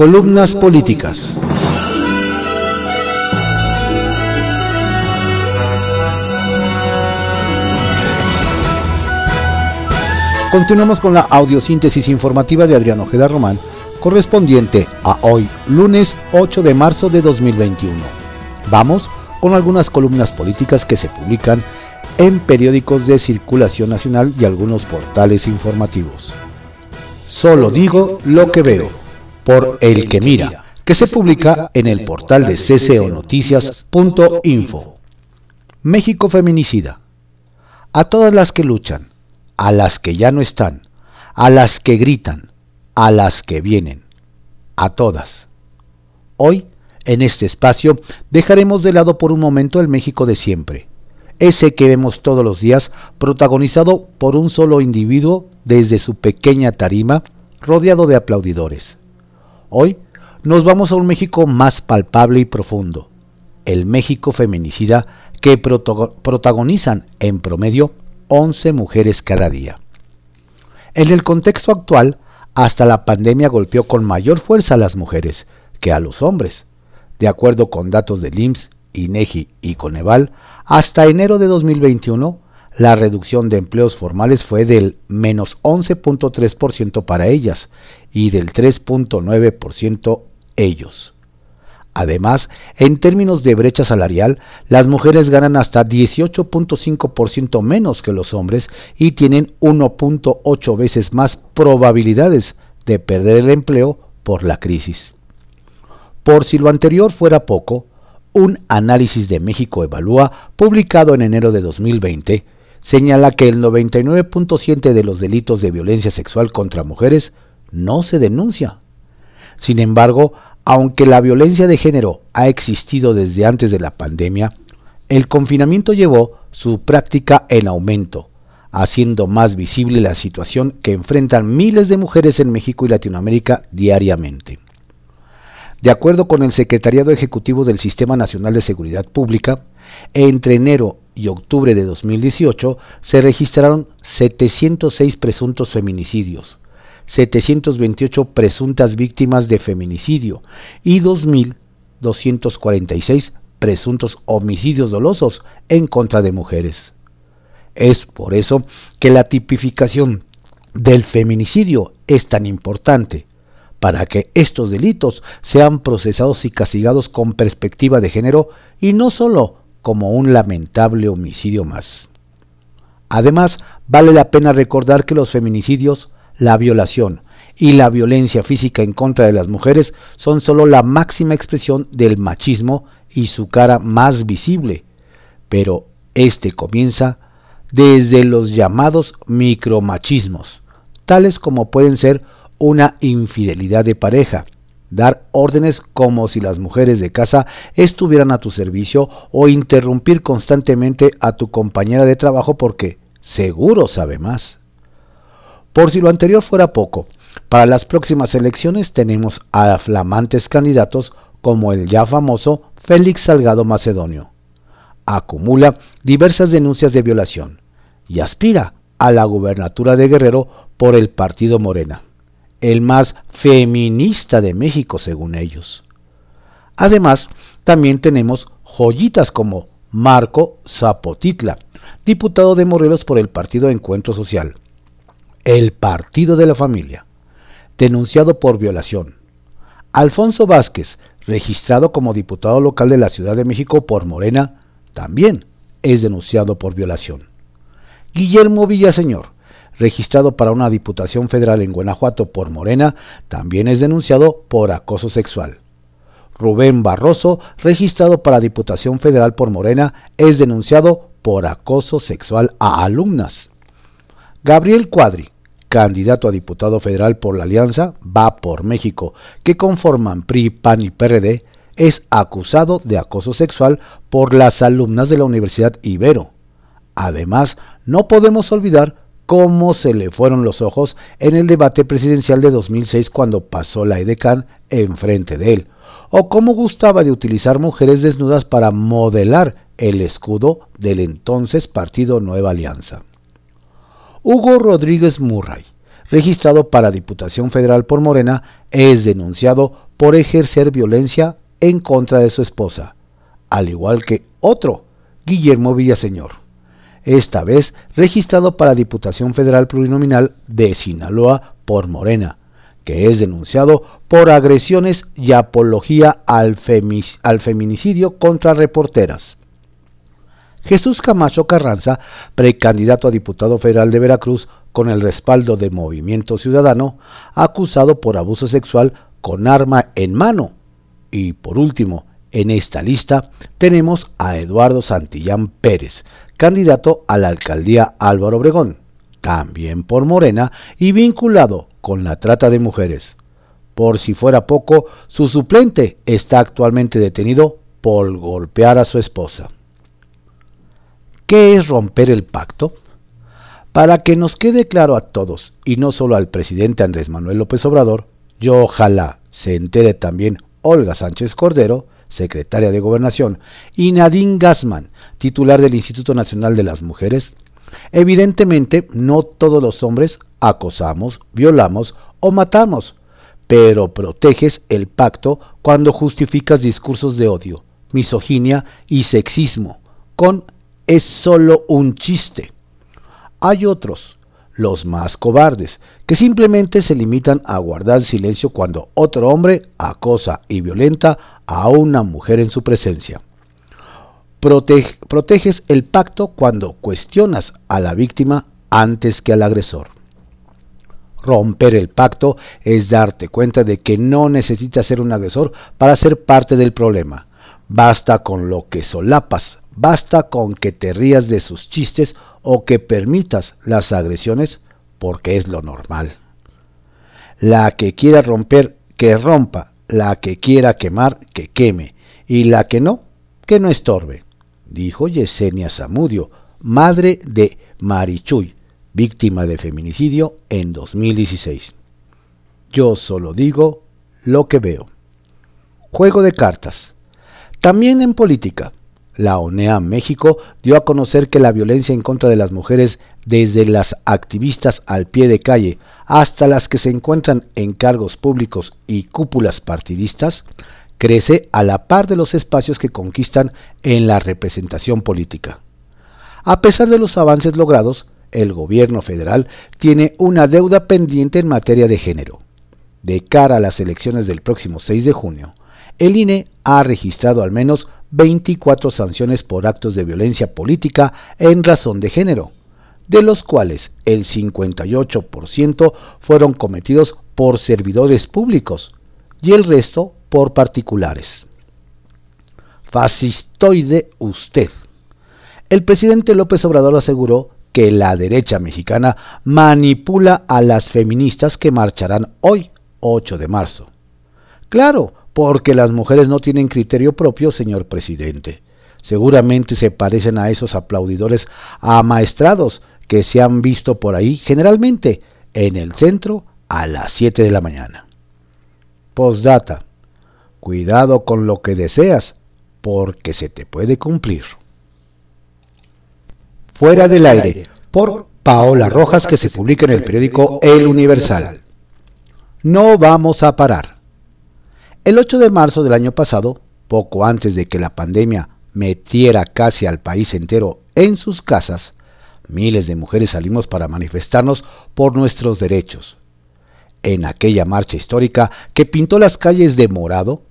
Columnas políticas. Continuamos con la audiosíntesis informativa de Adrián Ojeda Román, correspondiente a hoy, lunes 8 de marzo de 2021. Vamos con algunas columnas políticas que se publican en periódicos de circulación nacional y algunos portales informativos. Solo digo lo que veo, por El que mira, que se publica en el portal de cconoticias.info. México feminicida. A todas las que luchan, a las que ya no están, a las que gritan, a las que vienen, a todas. Hoy, en este espacio, dejaremos de lado por un momento el México de siempre, ese que vemos todos los días protagonizado por un solo individuo desde su pequeña tarima, rodeado de aplaudidores. Hoy nos vamos a un México más palpable y profundo, el México feminicida que protagonizan en promedio 11 mujeres cada día. En el contexto actual, hasta la pandemia golpeó con mayor fuerza a las mujeres que a los hombres. De acuerdo con datos del IMSS, INEGI y Coneval, hasta enero de 2021, la reducción de empleos formales fue del menos 11.3% para ellas y del 3.9% ellos. Además, en términos de brecha salarial, las mujeres ganan hasta 18.5% menos que los hombres y tienen 1.8 veces más probabilidades de perder el empleo por la crisis. Por si lo anterior fuera poco, un análisis de México Evalúa, publicado en enero de 2020, señala que el 99.7 de los delitos de violencia sexual contra mujeres no se denuncia. Sin embargo, aunque la violencia de género ha existido desde antes de la pandemia, el confinamiento llevó su práctica en aumento, haciendo más visible la situación que enfrentan miles de mujeres en México y Latinoamérica diariamente. De acuerdo con el Secretariado Ejecutivo del Sistema Nacional de Seguridad Pública, entre enero y octubre de 2018 se registraron 706 presuntos feminicidios, 728 presuntas víctimas de feminicidio y 2.246 presuntos homicidios dolosos en contra de mujeres. Es por eso que la tipificación del feminicidio es tan importante, para que estos delitos sean procesados y castigados con perspectiva de género y no solo como un lamentable homicidio más. Además, vale la pena recordar que los feminicidios la violación y la violencia física en contra de las mujeres son solo la máxima expresión del machismo y su cara más visible, pero este comienza desde los llamados micromachismos, tales como pueden ser una infidelidad de pareja, dar órdenes como si las mujeres de casa estuvieran a tu servicio o interrumpir constantemente a tu compañera de trabajo porque seguro sabe más. Por si lo anterior fuera poco, para las próximas elecciones tenemos a flamantes candidatos como el ya famoso Félix Salgado Macedonio. Acumula diversas denuncias de violación y aspira a la gubernatura de Guerrero por el partido Morena, el más feminista de México según ellos. Además, también tenemos joyitas como Marco Zapotitla, diputado de Morelos por el partido Encuentro Social, el Partido de la Familia, denunciado por violación. Alfonso Vázquez, registrado como diputado local de la Ciudad de México por Morena, también es denunciado por violación. Guillermo Villaseñor, registrado para una diputación federal en Guanajuato por Morena, también es denunciado por acoso sexual. Rubén Barroso, registrado para Diputación Federal por Morena, es denunciado por acoso sexual a alumnas. Gabriel Cuadri, candidato a diputado federal por la Alianza Va por México, que conforman PRI, PAN y PRD, es acusado de acoso sexual por las alumnas de la Universidad Ibero. Además, no podemos olvidar cómo se le fueron los ojos en el debate presidencial de 2006 cuando pasó la EDECAN enfrente de él, o cómo gustaba de utilizar mujeres desnudas para modelar el escudo del entonces Partido Nueva Alianza. Hugo Rodríguez Murray, registrado para Diputación Federal por Morena, es denunciado por ejercer violencia en contra de su esposa, al igual que otro, Guillermo Villaseñor, esta vez registrado para Diputación Federal Plurinominal de Sinaloa por Morena, que es denunciado por agresiones y apología al, feminicidio contra reporteras. Jesús Camacho Carranza, precandidato a diputado federal de Veracruz con el respaldo de Movimiento Ciudadano, acusado por abuso sexual con arma en mano. Y por último, en esta lista tenemos a Eduardo Santillán Pérez, candidato a la alcaldía Álvaro Obregón, también por Morena y vinculado con la trata de mujeres. Por si fuera poco, su suplente está actualmente detenido por golpear a su esposa. ¿Qué es romper el pacto? Para que nos quede claro a todos, y no solo al presidente Andrés Manuel López Obrador, yo ojalá se entere también Olga Sánchez Cordero, secretaria de Gobernación, y Nadine Gassman, titular del Instituto Nacional de las Mujeres, evidentemente no todos los hombres acosamos, violamos o matamos, pero proteges el pacto cuando justificas discursos de odio, misoginia y sexismo con es solo un chiste. Hay otros, los más cobardes, que simplemente se limitan a guardar silencio cuando otro hombre acosa y violenta a una mujer en su presencia. proteges el pacto cuando cuestionas a la víctima antes que al agresor. Romper el pacto es darte cuenta de que no necesitas ser un agresor para ser parte del problema. Basta con lo que solapas Basta con que te rías de sus chistes o que permitas las agresiones porque es lo normal. La que quiera romper, que rompa. La que quiera quemar, que queme. Y la que no, que no estorbe, dijo Yesenia Zamudio, madre de Marichuy, víctima de feminicidio en 2016. Yo solo digo lo que veo. Juego de cartas. También en política. La ONEA México dio a conocer que la violencia en contra de las mujeres, desde las activistas al pie de calle hasta las que se encuentran en cargos públicos y cúpulas partidistas, crece a la par de los espacios que conquistan en la representación política. A pesar de los avances logrados, el gobierno federal tiene una deuda pendiente en materia de género. De cara a las elecciones del próximo 6 de junio, el INE ha registrado al menos 24 sanciones por actos de violencia política en razón de género, de los cuales el 58% fueron cometidos por servidores públicos y el resto por particulares. Fascistoide usted. El presidente López Obrador aseguró que la derecha mexicana manipula a las feministas que marcharán hoy, 8 de marzo. Claro, porque las mujeres no tienen criterio propio, señor presidente. Seguramente se parecen a esos aplaudidores amaestrados que se han visto por ahí, generalmente en el centro, a las 7 de la mañana. Postdata. Cuidado con lo que deseas, porque se te puede cumplir. Fuera del aire, por Paola Rojas, que se publica en el periódico El Universal. No vamos a parar. El 8 de marzo del año pasado, poco antes de que la pandemia metiera casi al país entero en sus casas, miles de mujeres salimos para manifestarnos por nuestros derechos. En aquella marcha histórica que pintó las calles de morado,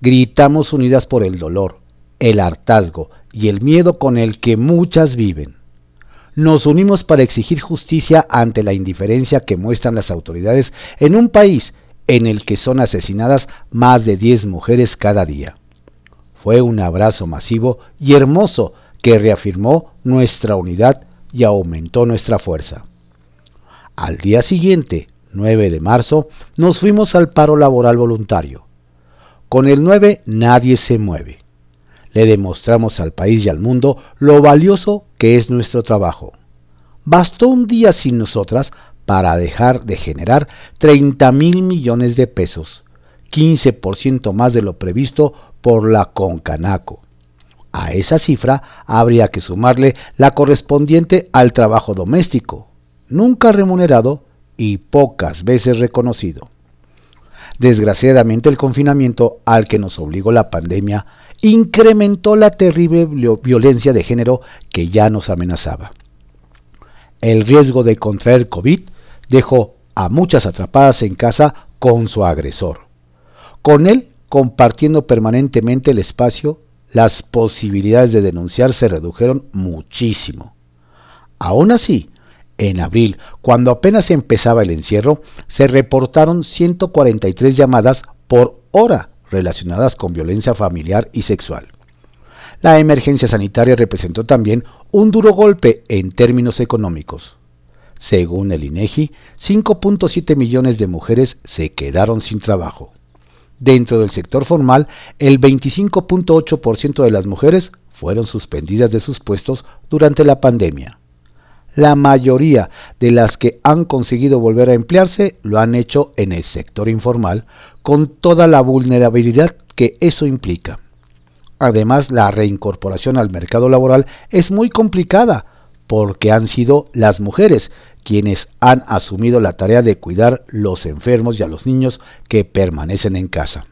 gritamos unidas por el dolor, el hartazgo y el miedo con el que muchas viven. Nos unimos para exigir justicia ante la indiferencia que muestran las autoridades en un país en el que son asesinadas más de 10 mujeres cada día. Fue un abrazo masivo y hermoso que reafirmó nuestra unidad y aumentó nuestra fuerza. Al día siguiente, 9 de marzo, nos fuimos al paro laboral voluntario. Con el 9 nadie se mueve. Le demostramos al país y al mundo lo valioso que es nuestro trabajo. Bastó un día sin nosotras para dejar de generar 30 mil millones de pesos, 15% más de lo previsto por la Concanaco. A esa cifra habría que sumarle la correspondiente al trabajo doméstico, nunca remunerado y pocas veces reconocido. Desgraciadamente el confinamiento al que nos obligó la pandemia incrementó la terrible violencia de género que ya nos amenazaba. El riesgo de contraer COVID dejó a muchas atrapadas en casa con su agresor. Con él compartiendo permanentemente el espacio, las posibilidades de denunciar se redujeron muchísimo. Aún así, en abril, cuando apenas empezaba el encierro, se reportaron 143 llamadas por hora relacionadas con violencia familiar y sexual. La emergencia sanitaria representó también un duro golpe en términos económicos. Según el INEGI, 5.7 millones de mujeres se quedaron sin trabajo. Dentro del sector formal, el 25.8% de las mujeres fueron suspendidas de sus puestos durante la pandemia. La mayoría de las que han conseguido volver a emplearse lo han hecho en el sector informal, con toda la vulnerabilidad que eso implica. Además, la reincorporación al mercado laboral es muy complicada, porque han sido las mujeres quienes han asumido la tarea de cuidar los enfermos y a los niños que permanecen en casa.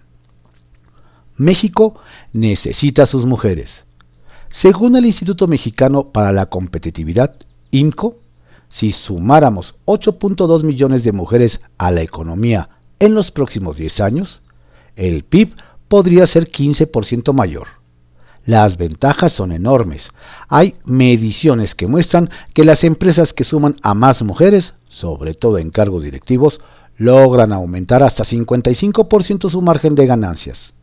México necesita a sus mujeres. Según el Instituto Mexicano para la Competitividad, INCO, si sumáramos 8.2 millones de mujeres a la economía en los próximos 10 años, el PIB podría ser 15% mayor. Las ventajas son enormes. Hay mediciones que muestran que las empresas que suman a más mujeres, sobre todo en cargos directivos, logran aumentar hasta 55% su margen de ganancias.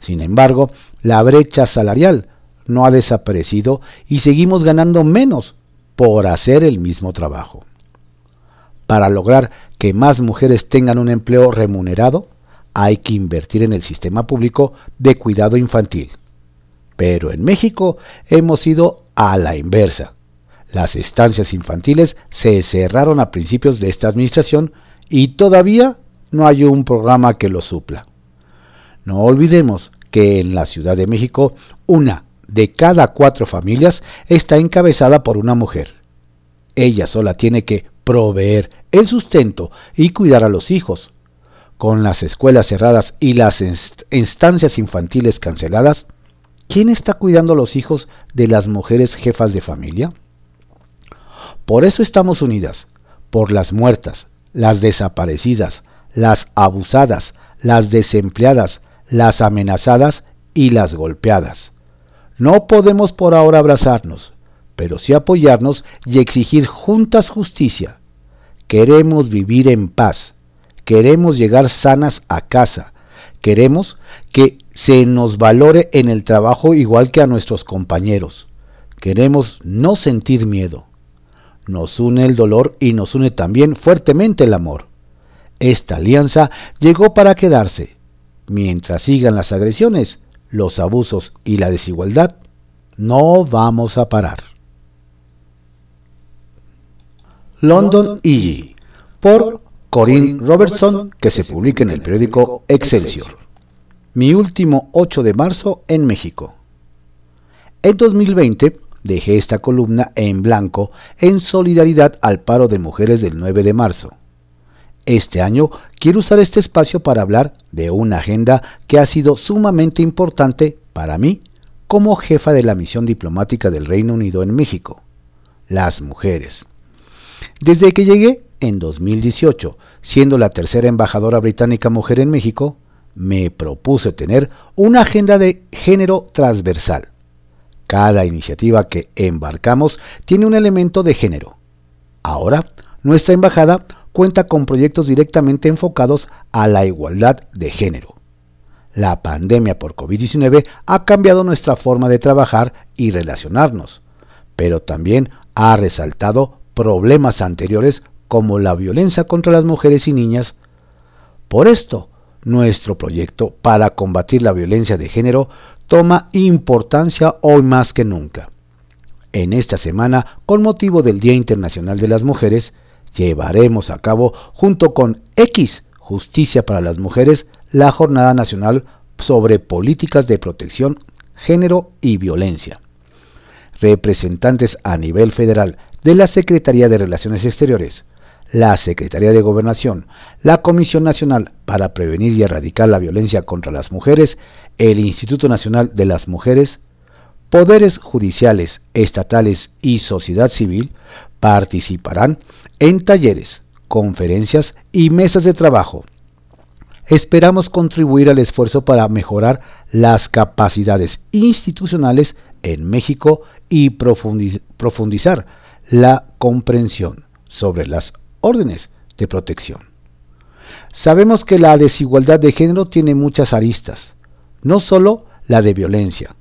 Sin embargo, la brecha salarial no ha desaparecido y seguimos ganando menos por hacer el mismo trabajo. Para lograr que más mujeres tengan un empleo remunerado, hay que invertir en el sistema público de cuidado infantil. Pero en México hemos ido a la inversa. Las estancias infantiles se cerraron a principios de esta administración y todavía no hay un programa que lo supla. No olvidemos que en la Ciudad de México una de cada cuatro familias está encabezada por una mujer. Ella sola tiene que proveer el sustento y cuidar a los hijos. Con las escuelas cerradas y las estancias infantiles canceladas, ¿Quién está cuidando a los hijos de las mujeres jefas de familia? Por eso estamos unidas, por las muertas, las desaparecidas, las abusadas, las desempleadas, las amenazadas y las golpeadas. No podemos por ahora abrazarnos, pero sí apoyarnos y exigir juntas justicia. Queremos vivir en paz, queremos llegar sanas a casa, queremos que se nos valore en el trabajo igual que a nuestros compañeros. Queremos no sentir miedo. Nos une el dolor y nos une también fuertemente el amor. Esta alianza llegó para quedarse. Mientras sigan las agresiones, los abusos y la desigualdad, no vamos a parar. London E. por Corinne Robertson, que se publica en el periódico Excelsior mi último 8 de marzo en México. En 2020 dejé esta columna en blanco en solidaridad al paro de mujeres del 9 de marzo. Este año quiero usar este espacio para hablar de una agenda que ha sido sumamente importante para mí como jefa de la misión diplomática del Reino Unido en México, las mujeres. Desde que llegué en 2018, siendo la tercera embajadora británica mujer en México, me propuse tener una agenda de género transversal. Cada iniciativa que embarcamos tiene un elemento de género. Ahora, nuestra embajada cuenta con proyectos directamente enfocados a la igualdad de género. La pandemia por COVID-19 ha cambiado nuestra forma de trabajar y relacionarnos, pero también ha resaltado problemas anteriores como la violencia contra las mujeres y niñas. Por esto, nuestro proyecto para combatir la violencia de género toma importancia hoy más que nunca. En esta semana, con motivo del Día Internacional de las Mujeres, llevaremos a cabo junto con X Justicia para las Mujeres la Jornada Nacional sobre Políticas de Protección, Género y Violencia. Representantes a nivel federal de la Secretaría de Relaciones Exteriores, la Secretaría de Gobernación, la Comisión Nacional para Prevenir y Erradicar la Violencia contra las Mujeres, el Instituto Nacional de las Mujeres, poderes judiciales, estatales y sociedad civil participarán en talleres, conferencias y mesas de trabajo. Esperamos contribuir al esfuerzo para mejorar las capacidades institucionales en México y profundizar la comprensión sobre las órdenes de protección. Sabemos que la desigualdad de género tiene muchas aristas, no solo la de violencia.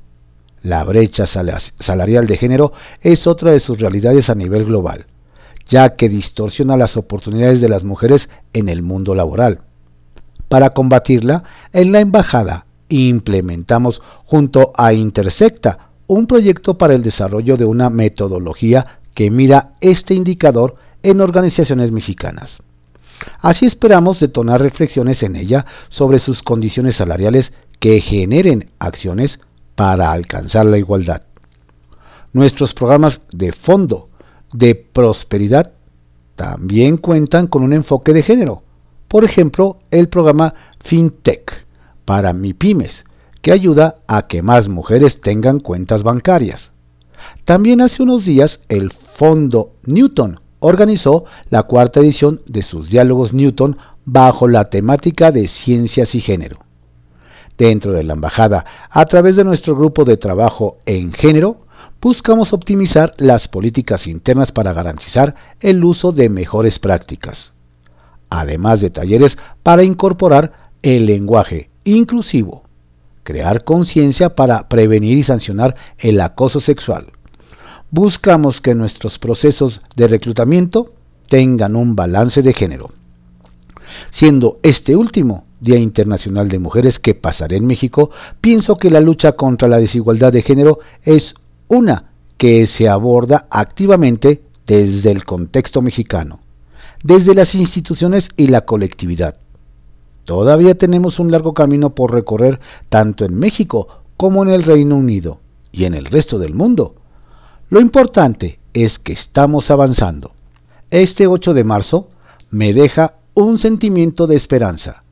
La brecha salarial de género es otra de sus realidades a nivel global, ya que distorsiona las oportunidades de las mujeres en el mundo laboral. Para combatirla, en la embajada implementamos junto a Intersecta un proyecto para el desarrollo de una metodología que mira este indicador en organizaciones mexicanas. Así esperamos detonar reflexiones en ella sobre sus condiciones salariales que generen acciones para alcanzar la igualdad. Nuestros programas de fondo de prosperidad también cuentan con un enfoque de género. Por ejemplo, el programa FinTech para MIPIMES, que ayuda a que más mujeres tengan cuentas bancarias. También hace unos días el Fondo Newton organizó la cuarta edición de sus diálogos Newton bajo la temática de ciencias y género. Dentro de la embajada, a través de nuestro grupo de trabajo en género, buscamos optimizar las políticas internas para garantizar el uso de mejores prácticas, además de talleres para incorporar el lenguaje inclusivo, crear conciencia para prevenir y sancionar el acoso sexual, buscamos que nuestros procesos de reclutamiento tengan un balance de género. Siendo este último Día Internacional de Mujeres que pasaré en México, pienso que la lucha contra la desigualdad de género es una que se aborda activamente desde el contexto mexicano, desde las instituciones y la colectividad. Todavía tenemos un largo camino por recorrer tanto en México como en el Reino Unido y en el resto del mundo lo importante es que estamos avanzando. Este 8 de marzo me deja un sentimiento de esperanza,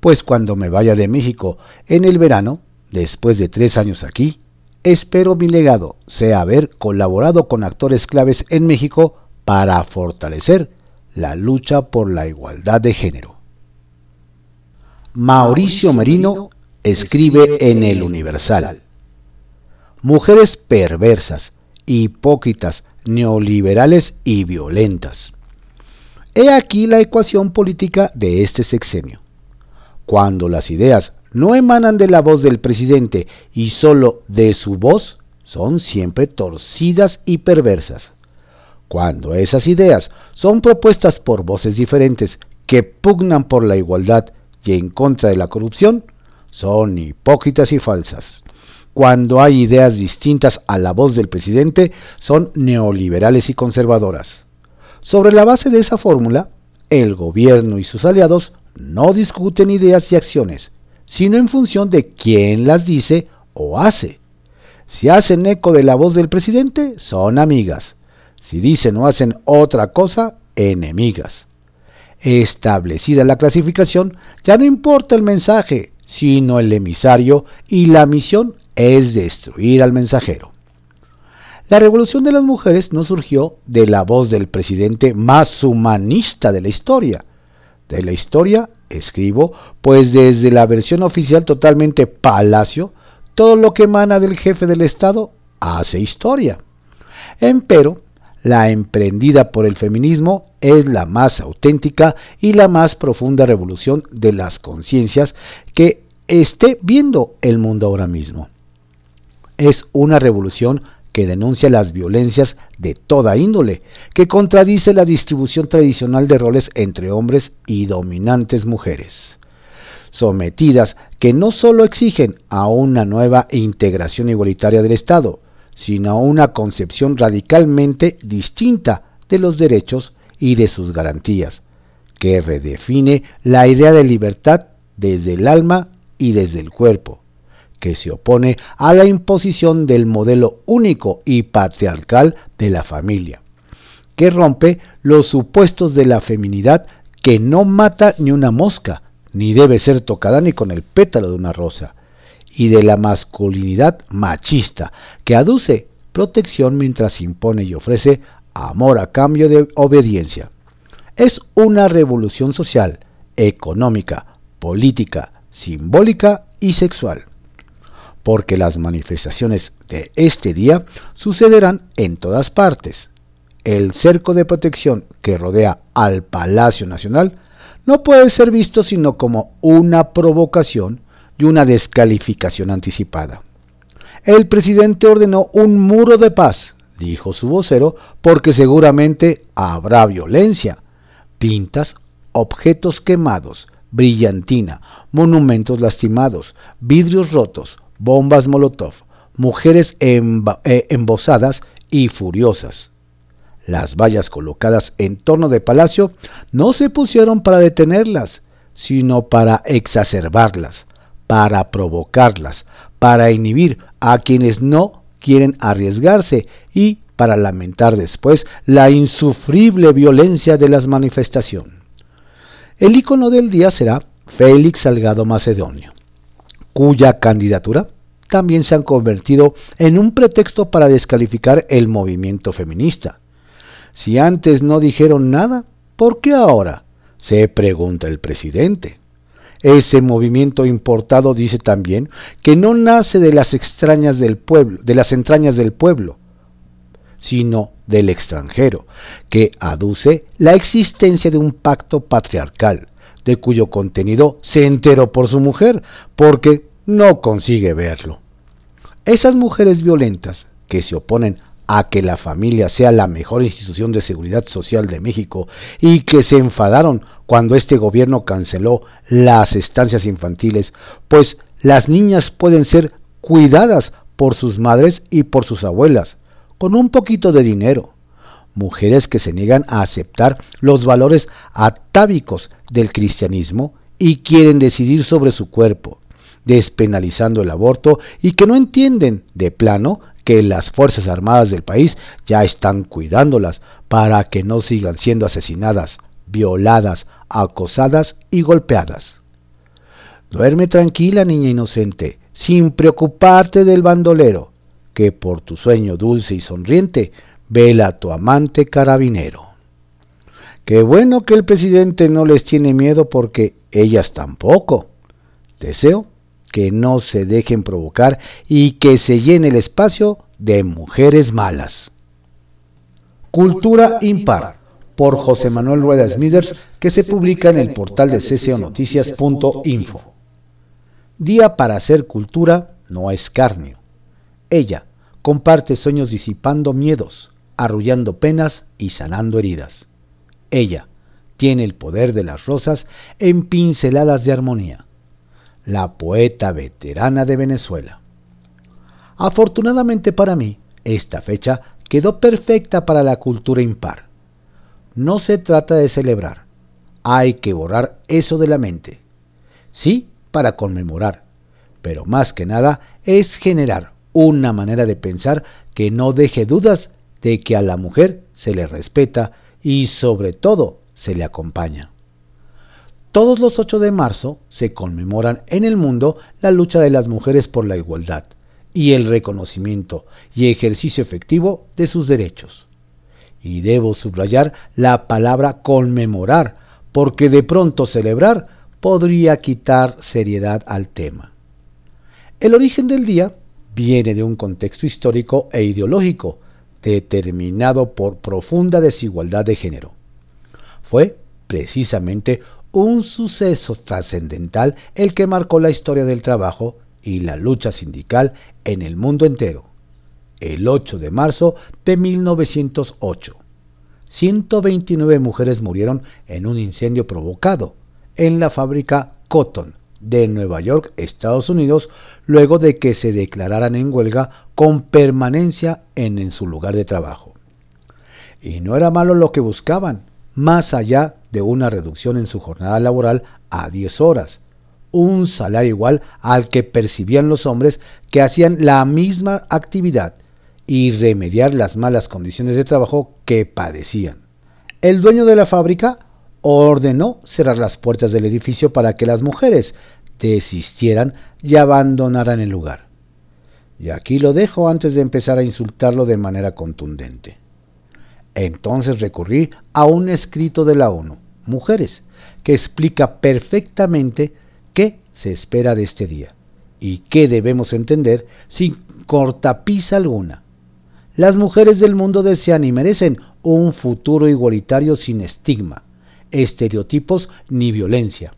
pues cuando me vaya de México en el verano, después de tres años aquí, espero mi legado sea haber colaborado con actores claves en México para fortalecer la lucha por la igualdad de género. Mauricio Merino escribe en el Universal. Mujeres perversas hipócritas, neoliberales y violentas. He aquí la ecuación política de este sexenio. Cuando las ideas no emanan de la voz del presidente y sólo de su voz, son siempre torcidas y perversas. Cuando esas ideas son propuestas por voces diferentes que pugnan por la igualdad y en contra de la corrupción, son hipócritas y falsas cuando hay ideas distintas a la voz del presidente, son neoliberales y conservadoras. Sobre la base de esa fórmula, el gobierno y sus aliados no discuten ideas y acciones, sino en función de quién las dice o hace. Si hacen eco de la voz del presidente, son amigas. Si dicen o hacen otra cosa, enemigas. Establecida la clasificación, ya no importa el mensaje, sino el emisario y la misión es destruir al mensajero. La revolución de las mujeres no surgió de la voz del presidente más humanista de la historia. De la historia escribo, pues desde la versión oficial totalmente palacio, todo lo que emana del jefe del Estado hace historia. Empero, la emprendida por el feminismo es la más auténtica y la más profunda revolución de las conciencias que esté viendo el mundo ahora mismo es una revolución que denuncia las violencias de toda índole, que contradice la distribución tradicional de roles entre hombres y dominantes mujeres, sometidas que no solo exigen a una nueva integración igualitaria del Estado, sino a una concepción radicalmente distinta de los derechos y de sus garantías, que redefine la idea de libertad desde el alma y desde el cuerpo que se opone a la imposición del modelo único y patriarcal de la familia, que rompe los supuestos de la feminidad que no mata ni una mosca, ni debe ser tocada ni con el pétalo de una rosa, y de la masculinidad machista, que aduce protección mientras impone y ofrece amor a cambio de obediencia. Es una revolución social, económica, política, simbólica y sexual. Porque las manifestaciones de este día sucederán en todas partes. El cerco de protección que rodea al Palacio Nacional no puede ser visto sino como una provocación y una descalificación anticipada. El presidente ordenó un muro de paz, dijo su vocero, porque seguramente habrá violencia, pintas, objetos quemados, brillantina, monumentos lastimados, vidrios rotos, bombas Molotov, mujeres eh, embosadas y furiosas. Las vallas colocadas en torno del palacio no se pusieron para detenerlas, sino para exacerbarlas, para provocarlas, para inhibir a quienes no quieren arriesgarse y para lamentar después la insufrible violencia de las manifestaciones. El icono del día será Félix Salgado Macedonio, cuya candidatura también se ha convertido en un pretexto para descalificar el movimiento feminista. Si antes no dijeron nada, ¿por qué ahora? se pregunta el presidente. Ese movimiento importado dice también que no nace de las extrañas del pueblo, de las entrañas del pueblo, sino del extranjero, que aduce la existencia de un pacto patriarcal, de cuyo contenido se enteró por su mujer, porque no consigue verlo. Esas mujeres violentas que se oponen a que la familia sea la mejor institución de seguridad social de México y que se enfadaron cuando este gobierno canceló las estancias infantiles, pues las niñas pueden ser cuidadas por sus madres y por sus abuelas, con un poquito de dinero. Mujeres que se niegan a aceptar los valores atávicos del cristianismo y quieren decidir sobre su cuerpo, despenalizando el aborto y que no entienden de plano que las Fuerzas Armadas del país ya están cuidándolas para que no sigan siendo asesinadas, violadas, acosadas y golpeadas. Duerme tranquila, niña inocente, sin preocuparte del bandolero, que por tu sueño dulce y sonriente vela a tu amante carabinero. Qué bueno que el presidente no les tiene miedo porque ellas tampoco. Deseo que no se dejen provocar y que se llene el espacio de mujeres malas. Cultura Impar por José Manuel Rueda Smithers que se publica en el portal de cconoticias.info. Día para hacer cultura no es escarnio. Ella comparte sueños disipando miedos, arrullando penas y sanando heridas. Ella tiene el poder de las rosas en pinceladas de armonía. La poeta veterana de Venezuela. Afortunadamente para mí, esta fecha quedó perfecta para la cultura impar. No se trata de celebrar, hay que borrar eso de la mente. Sí, para conmemorar, pero más que nada es generar una manera de pensar que no deje dudas de que a la mujer se le respeta y sobre todo se le acompaña. Todos los 8 de marzo se conmemoran en el mundo la lucha de las mujeres por la igualdad y el reconocimiento y ejercicio efectivo de sus derechos. Y debo subrayar la palabra conmemorar, porque de pronto celebrar podría quitar seriedad al tema. El origen del día viene de un contexto histórico e ideológico determinado por profunda desigualdad de género. Fue precisamente un suceso trascendental el que marcó la historia del trabajo y la lucha sindical en el mundo entero. El 8 de marzo de 1908, 129 mujeres murieron en un incendio provocado en la fábrica Cotton de Nueva York, Estados Unidos, luego de que se declararan en huelga con permanencia en, su lugar de trabajo. Y no era malo lo que buscaban, más allá de una reducción en su jornada laboral a 10 horas, un salario igual al que percibían los hombres que hacían la misma actividad y remediar las malas condiciones de trabajo que padecían. El dueño de la fábrica ordenó cerrar las puertas del edificio para que las mujeres desistieran y abandonaran el lugar. Y aquí lo dejo antes de empezar a insultarlo de manera contundente. Entonces recurrí a un escrito de la ONU, Mujeres, que explica perfectamente qué se espera de este día y qué debemos entender sin cortapisa alguna. Las mujeres del mundo desean y merecen un futuro igualitario sin estigma, estereotipos ni violencia.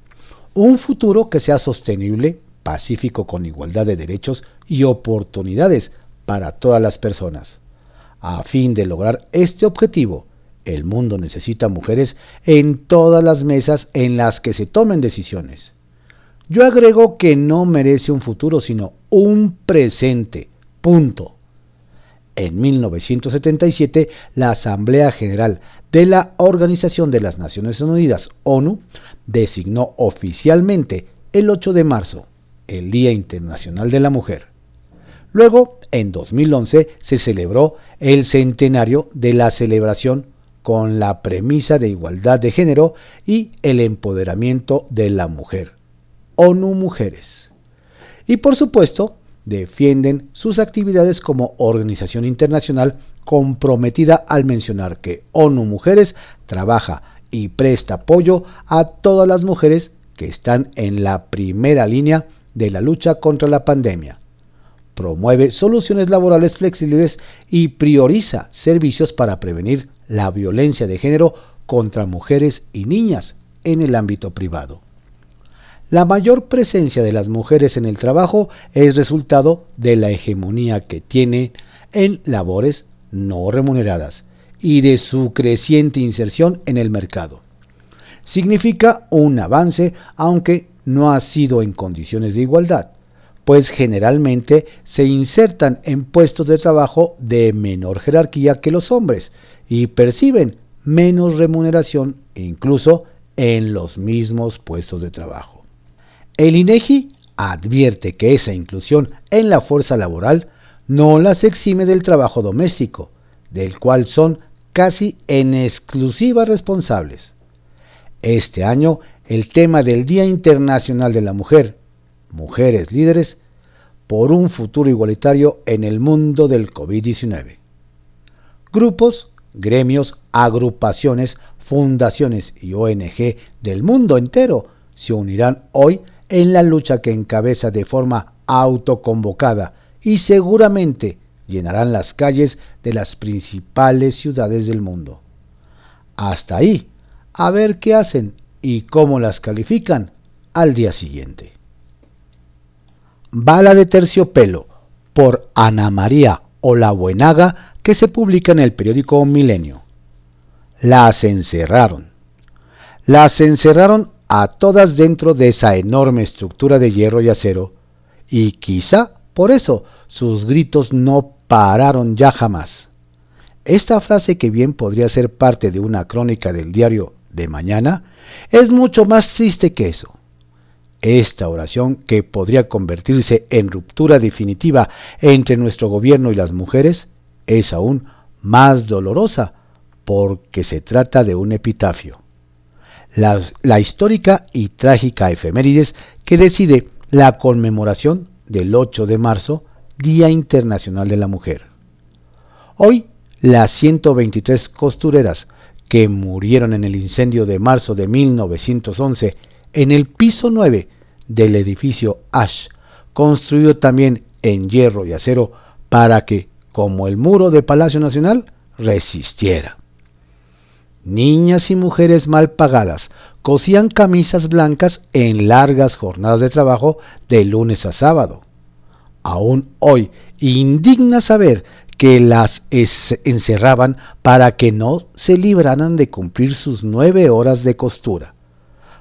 Un futuro que sea sostenible, pacífico con igualdad de derechos y oportunidades para todas las personas. A fin de lograr este objetivo, el mundo necesita mujeres en todas las mesas en las que se tomen decisiones. Yo agrego que no merece un futuro, sino un presente. Punto. En 1977, la Asamblea General de la Organización de las Naciones Unidas, ONU, designó oficialmente el 8 de marzo, el Día Internacional de la Mujer. Luego, en 2011, se celebró el centenario de la celebración con la premisa de igualdad de género y el empoderamiento de la mujer. ONU Mujeres. Y por supuesto, defienden sus actividades como organización internacional comprometida al mencionar que ONU Mujeres trabaja y presta apoyo a todas las mujeres que están en la primera línea de la lucha contra la pandemia. Promueve soluciones laborales flexibles y prioriza servicios para prevenir la violencia de género contra mujeres y niñas en el ámbito privado. La mayor presencia de las mujeres en el trabajo es resultado de la hegemonía que tiene en labores no remuneradas y de su creciente inserción en el mercado. Significa un avance, aunque no ha sido en condiciones de igualdad, pues generalmente se insertan en puestos de trabajo de menor jerarquía que los hombres y perciben menos remuneración incluso en los mismos puestos de trabajo. El INEGI advierte que esa inclusión en la fuerza laboral no las exime del trabajo doméstico, del cual son casi en exclusiva responsables. Este año, el tema del Día Internacional de la Mujer, Mujeres Líderes, por un futuro igualitario en el mundo del COVID-19. Grupos gremios, agrupaciones, fundaciones y ONG del mundo entero se unirán hoy en la lucha que encabeza de forma autoconvocada y seguramente llenarán las calles de las principales ciudades del mundo. Hasta ahí, a ver qué hacen y cómo las califican al día siguiente. Bala de terciopelo por Ana María Olabuenaga que se publica en el periódico Milenio. Las encerraron. Las encerraron a todas dentro de esa enorme estructura de hierro y acero, y quizá por eso sus gritos no pararon ya jamás. Esta frase, que bien podría ser parte de una crónica del diario de mañana, es mucho más triste que eso. Esta oración, que podría convertirse en ruptura definitiva entre nuestro gobierno y las mujeres, es aún más dolorosa porque se trata de un epitafio. La, histórica y trágica efemérides que decide la conmemoración del 8 de marzo, Día Internacional de la Mujer. Hoy, las 123 costureras que murieron en el incendio de marzo de 1911 en el piso 9 del edificio Ash, construido también en hierro y acero para que como el muro de Palacio Nacional, resistiera. Niñas y mujeres mal pagadas cosían camisas blancas en largas jornadas de trabajo de lunes a sábado. Aún hoy indigna saber que las encerraban para que no se libraran de cumplir sus nueve horas de costura,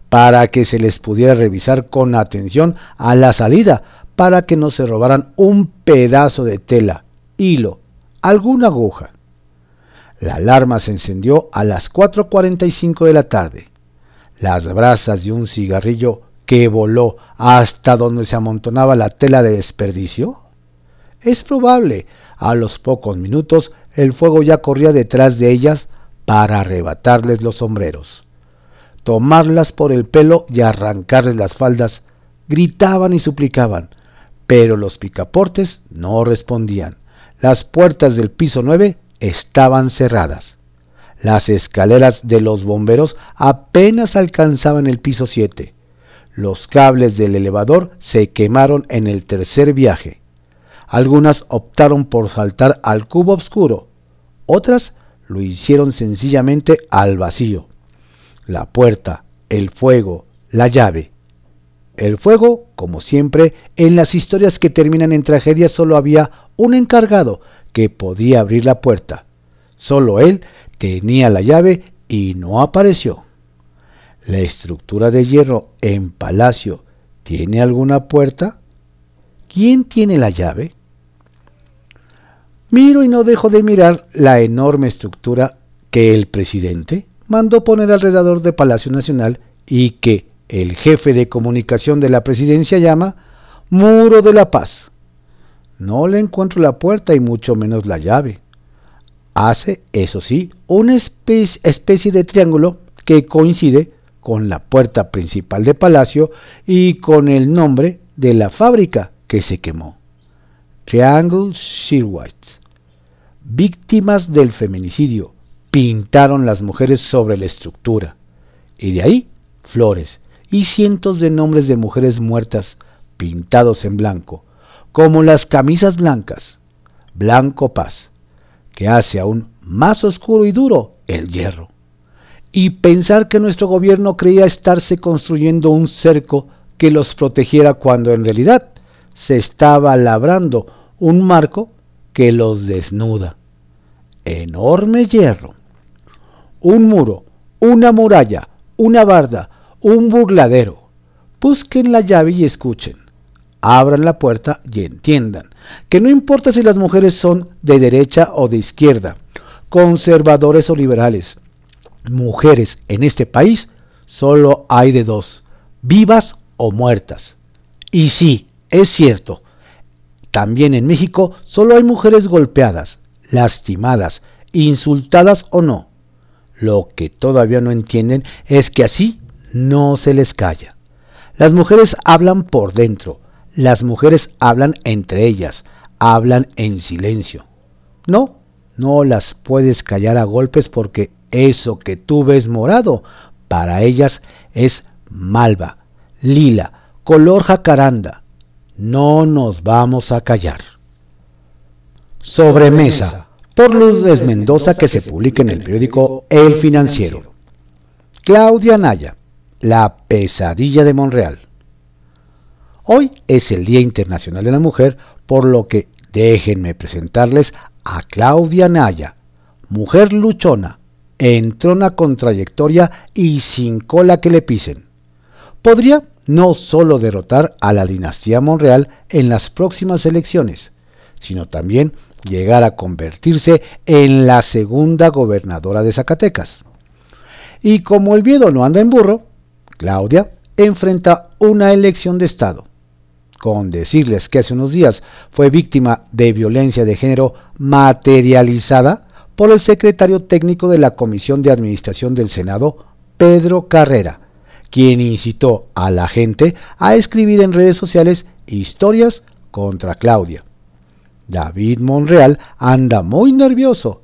para que se les pudiera revisar con atención a la salida, para que no se robaran un pedazo de tela hilo, alguna aguja. La alarma se encendió a las 4.45 de la tarde. Las brasas de un cigarrillo que voló hasta donde se amontonaba la tela de desperdicio. es probable, a los pocos minutos el fuego ya corría detrás de ellas para arrebatarles los sombreros. Tomarlas por el pelo y arrancarles las faldas, gritaban y suplicaban, pero los picaportes no respondían. Las puertas del piso 9 estaban cerradas. Las escaleras de los bomberos apenas alcanzaban el piso 7. Los cables del elevador se quemaron en el tercer viaje. Algunas optaron por saltar al cubo oscuro, otras lo hicieron sencillamente al vacío. La puerta, el fuego, la llave. El fuego, como siempre, en las historias que terminan en tragedia solo había un encargado que podía abrir la puerta. Solo él tenía la llave y no apareció. ¿La estructura de hierro en palacio tiene alguna puerta? ¿Quién tiene la llave? Miro y no dejo de mirar la enorme estructura que el presidente mandó poner alrededor de Palacio Nacional y que el jefe de comunicación de la presidencia llama Muro de la Paz. No le encuentro la puerta y mucho menos la llave. Hace, eso sí, una especie, de triángulo que coincide con la puerta principal de Palacio y con el nombre de la fábrica que se quemó. Triangle Shearwhite. Víctimas del feminicidio pintaron las mujeres sobre la estructura. Y de ahí flores y cientos de nombres de mujeres muertas pintados en blanco, como las camisas blancas, blanco paz, que hace aún más oscuro y duro el hierro. Y pensar que nuestro gobierno creía estarse construyendo un cerco que los protegiera cuando en realidad se estaba labrando un marco que los desnuda. Enorme hierro. Un muro, una muralla, una barda, un burladero. Busquen la llave y escuchen. Abran la puerta y entiendan que no importa si las mujeres son de derecha o de izquierda, conservadores o liberales. Mujeres en este país solo hay de dos, vivas o muertas. Y sí, es cierto, también en México solo hay mujeres golpeadas, lastimadas, insultadas o no. Lo que todavía no entienden es que así no se les calla. Las mujeres hablan por dentro, las mujeres hablan entre ellas, hablan en silencio. No, no las puedes callar a golpes porque eso que tú ves morado, para ellas es malva, lila, color jacaranda, no nos vamos a callar. Sobremesa, por Luz Mendoza, que se publica en el periódico El Financiero. Claudia Naya, la pesadilla de Monreal. Hoy es el Día Internacional de la Mujer, por lo que déjenme presentarles a Claudia Naya, mujer luchona, entrona con trayectoria y sin cola que le pisen. Podría no solo derrotar a la dinastía Monreal en las próximas elecciones, sino también llegar a convertirse en la segunda gobernadora de Zacatecas. Y como el miedo no anda en burro, Claudia enfrenta una elección de Estado. Con decirles que hace unos días fue víctima de violencia de género materializada por el secretario técnico de la Comisión de Administración del Senado, Pedro Carrera, quien incitó a la gente a escribir en redes sociales historias contra Claudia. David Monreal anda muy nervioso,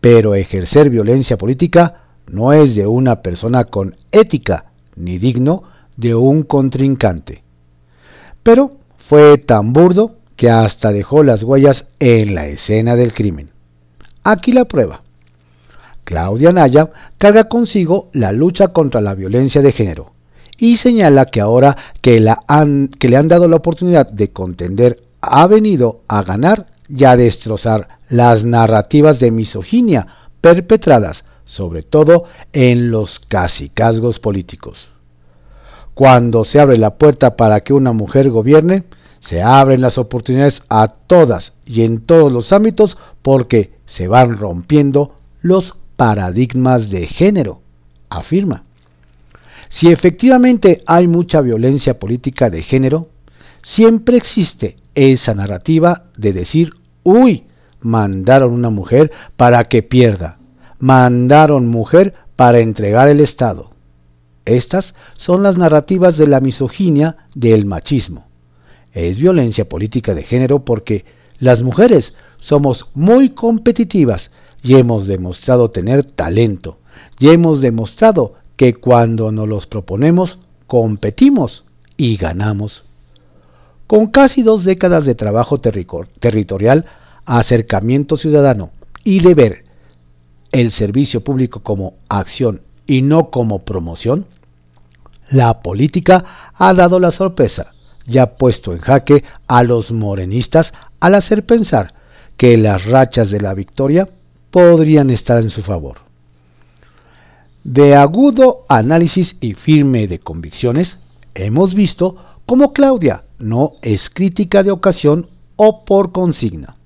pero ejercer violencia política no es de una persona con ética ni digno de un contrincante. Pero fue tan burdo que hasta dejó las huellas en la escena del crimen. Aquí la prueba. Claudia Naya carga consigo la lucha contra la violencia de género y señala que ahora que, le han dado la oportunidad de contender, ha venido a ganar y a destrozar las narrativas de misoginia perpetradas sobre todo en los casicazgos políticos. Cuando se abre la puerta para que una mujer gobierne, se abren las oportunidades a todas y en todos los ámbitos porque se van rompiendo los paradigmas de género, afirma. Si efectivamente hay mucha violencia política de género, siempre existe esa narrativa de decir, uy, mandaron una mujer para que pierda, mandaron mujer para entregar el Estado. Estas son las narrativas de la misoginia del machismo. Es violencia política de género porque las mujeres somos muy competitivas y hemos demostrado tener talento y hemos demostrado que cuando nos los proponemos competimos y ganamos. Con casi dos décadas de trabajo territorial, acercamiento ciudadano y de ver el servicio público como acción y no como promoción, la política ha dado la sorpresa y ha puesto en jaque a los morenistas al hacer pensar que las rachas de la victoria podrían estar en su favor. De agudo análisis y firme de convicciones, hemos visto cómo Claudia no es crítica de ocasión o por consigna.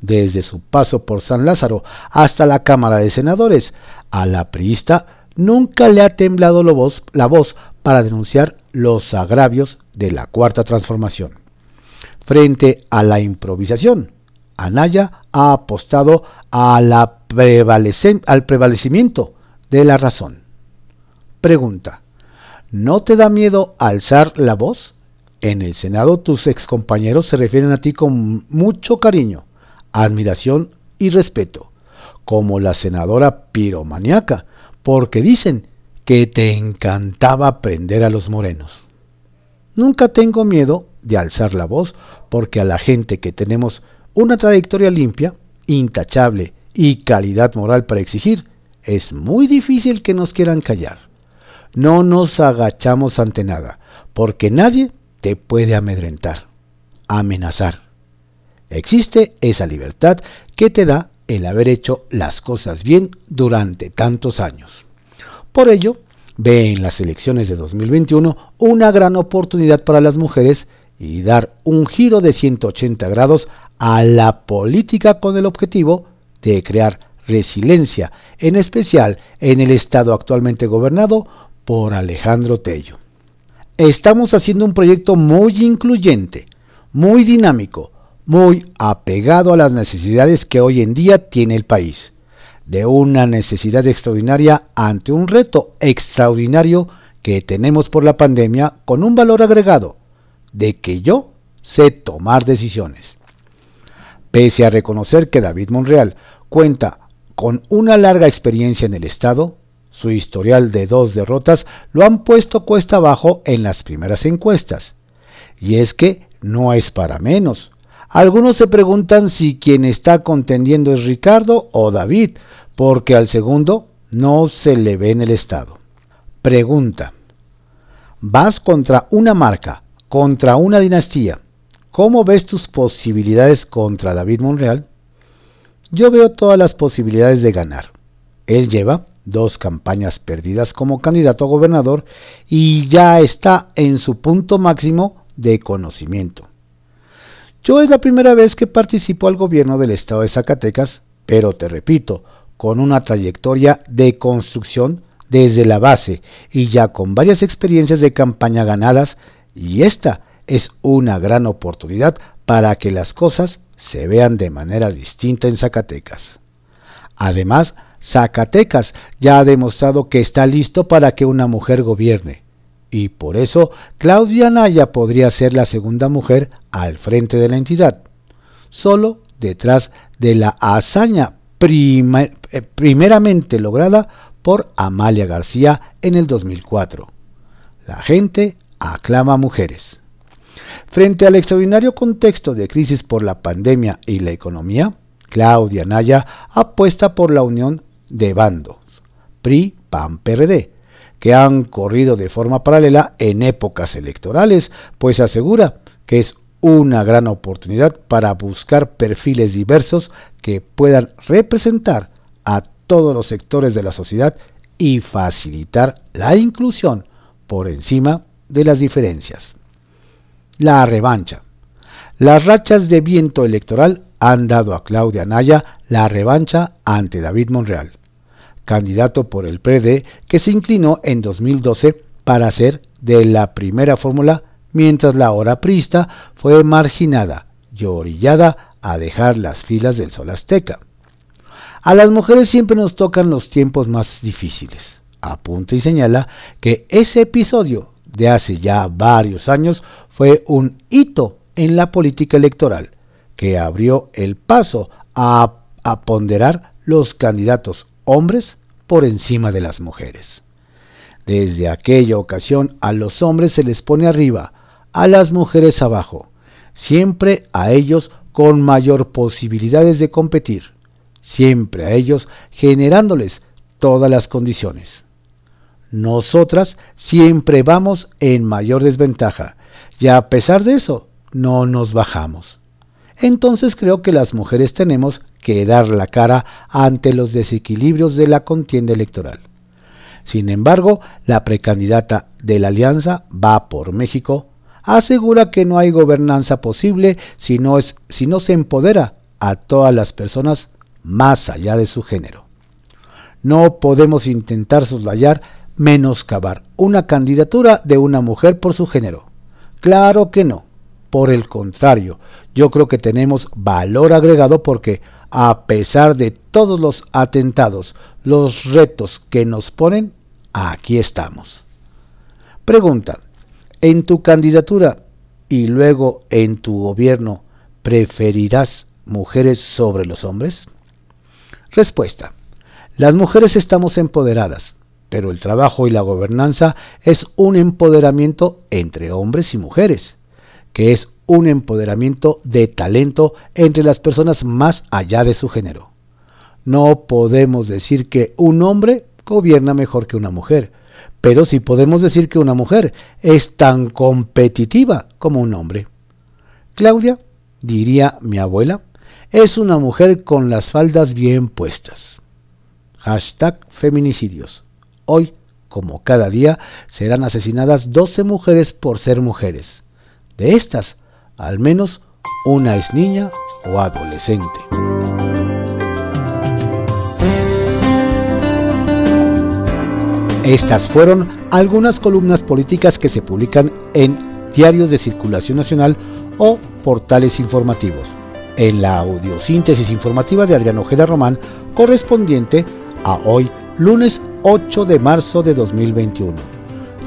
Desde su paso por San Lázaro hasta la Cámara de Senadores, a la priista nunca le ha temblado la voz, la voz para denunciar los agravios de la Cuarta Transformación. Frente a la improvisación, Anaya ha apostado al prevalecimiento de la razón. Pregunta. ¿No te da miedo alzar la voz? En el Senado tus excompañeros se refieren a ti con mucho cariño, admiración y respeto, como la senadora piromaniaca, porque dicen que te encantaba aprender a los morenos. Nunca tengo miedo de alzar la voz porque a la gente que tenemos una trayectoria limpia, intachable y calidad moral para exigir, es muy difícil que nos quieran callar. No nos agachamos ante nada, porque nadie te puede amedrentar, amenazar. Existe esa libertad que te da el haber hecho las cosas bien durante tantos años. Por ello, ve en las elecciones de 2021 una gran oportunidad para las mujeres y dar un giro de 180 grados a la política con el objetivo de crear resiliencia, en especial en el estado actualmente gobernado por Alejandro Tello. Estamos haciendo un proyecto muy incluyente, muy dinámico, muy apegado a las necesidades que hoy en día tiene el país, de una necesidad extraordinaria ante un reto extraordinario que tenemos por la pandemia con un valor agregado, de que yo sé tomar decisiones. Pese a reconocer que David Monreal cuenta con una larga experiencia en el Estado, su historial de dos derrotas lo han puesto cuesta abajo en las primeras encuestas. Y es que no es para menos. Algunos se preguntan si quien está contendiendo es Ricardo o David, porque al segundo no se le ve en el Estado. Pregunta. Vas contra una marca, contra una dinastía. ¿Cómo ves tus posibilidades contra David Monreal? Yo veo todas las posibilidades de ganar. Él lleva dos campañas perdidas como candidato a gobernador y ya está en su punto máximo de conocimiento. Yo es la primera vez que participo al gobierno del estado de Zacatecas, pero te repito, con una trayectoria de construcción desde la base y ya con varias experiencias de campaña ganadas, y esta es una gran oportunidad para que las cosas se vean de manera distinta en Zacatecas. Además, Zacatecas ya ha demostrado que está listo para que una mujer gobierne, y por eso Claudia Naya podría ser la segunda mujer al frente de la entidad, solo detrás de la hazaña eh, primeramente lograda por Amalia García en el 2004. La gente aclama mujeres. Frente al extraordinario contexto de crisis por la pandemia y la economía, Claudia Naya apuesta por la unión de bandos, PRI, PAN, PRD, que han corrido de forma paralela en épocas electorales, pues asegura que es una gran oportunidad para buscar perfiles diversos que puedan representar a todos los sectores de la sociedad y facilitar la inclusión por encima de las diferencias. La revancha. Las rachas de viento electoral han dado a Claudia Naya la revancha ante David Monreal, candidato por el PRD que se inclinó en 2012 para ser de la primera fórmula mientras la hora prista fue marginada y orillada a dejar las filas del sol azteca. A las mujeres siempre nos tocan los tiempos más difíciles. Apunta y señala que ese episodio de hace ya varios años fue un hito en la política electoral que abrió el paso a, a ponderar los candidatos hombres por encima de las mujeres. Desde aquella ocasión a los hombres se les pone arriba, a las mujeres abajo, siempre a ellos con mayor posibilidades de competir, siempre a ellos generándoles todas las condiciones. Nosotras siempre vamos en mayor desventaja y a pesar de eso no nos bajamos. Entonces creo que las mujeres tenemos que dar la cara ante los desequilibrios de la contienda electoral. Sin embargo, la precandidata de la alianza va por México asegura que no hay gobernanza posible si no, es, si no se empodera a todas las personas más allá de su género. No podemos intentar soslayar, menoscabar una candidatura de una mujer por su género. Claro que no. Por el contrario, yo creo que tenemos valor agregado porque a pesar de todos los atentados, los retos que nos ponen, aquí estamos. Pregunta, ¿en tu candidatura y luego en tu gobierno preferirás mujeres sobre los hombres? Respuesta, las mujeres estamos empoderadas, pero el trabajo y la gobernanza es un empoderamiento entre hombres y mujeres, que es un empoderamiento de talento entre las personas más allá de su género. No podemos decir que un hombre gobierna mejor que una mujer, pero sí podemos decir que una mujer es tan competitiva como un hombre. Claudia, diría mi abuela, es una mujer con las faldas bien puestas. Hashtag feminicidios. Hoy, como cada día, serán asesinadas 12 mujeres por ser mujeres. De estas, al menos una es niña o adolescente. Estas fueron algunas columnas políticas que se publican en diarios de circulación nacional o portales informativos, en la audiosíntesis informativa de Adrián Ojeda Román, correspondiente a hoy, lunes 8 de marzo de 2021.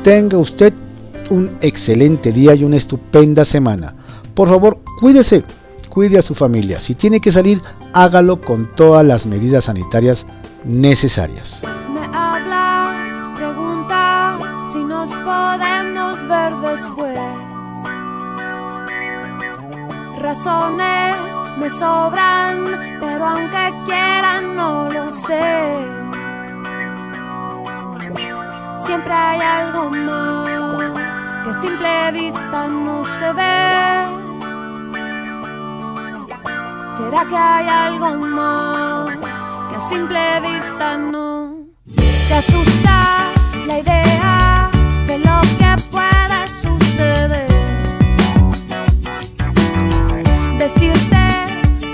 Tenga usted un excelente día y una estupenda semana. Por favor, cuídese, cuide a su familia. Si tiene que salir, hágalo con todas las medidas sanitarias necesarias. Podemos ver después. Razones me sobran, pero aunque quieran no lo sé. Siempre hay algo más que a simple vista no se ve. ¿Será que hay algo más que a simple vista no te asusta la idea que lo que pueda suceder. Decirte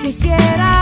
quisiera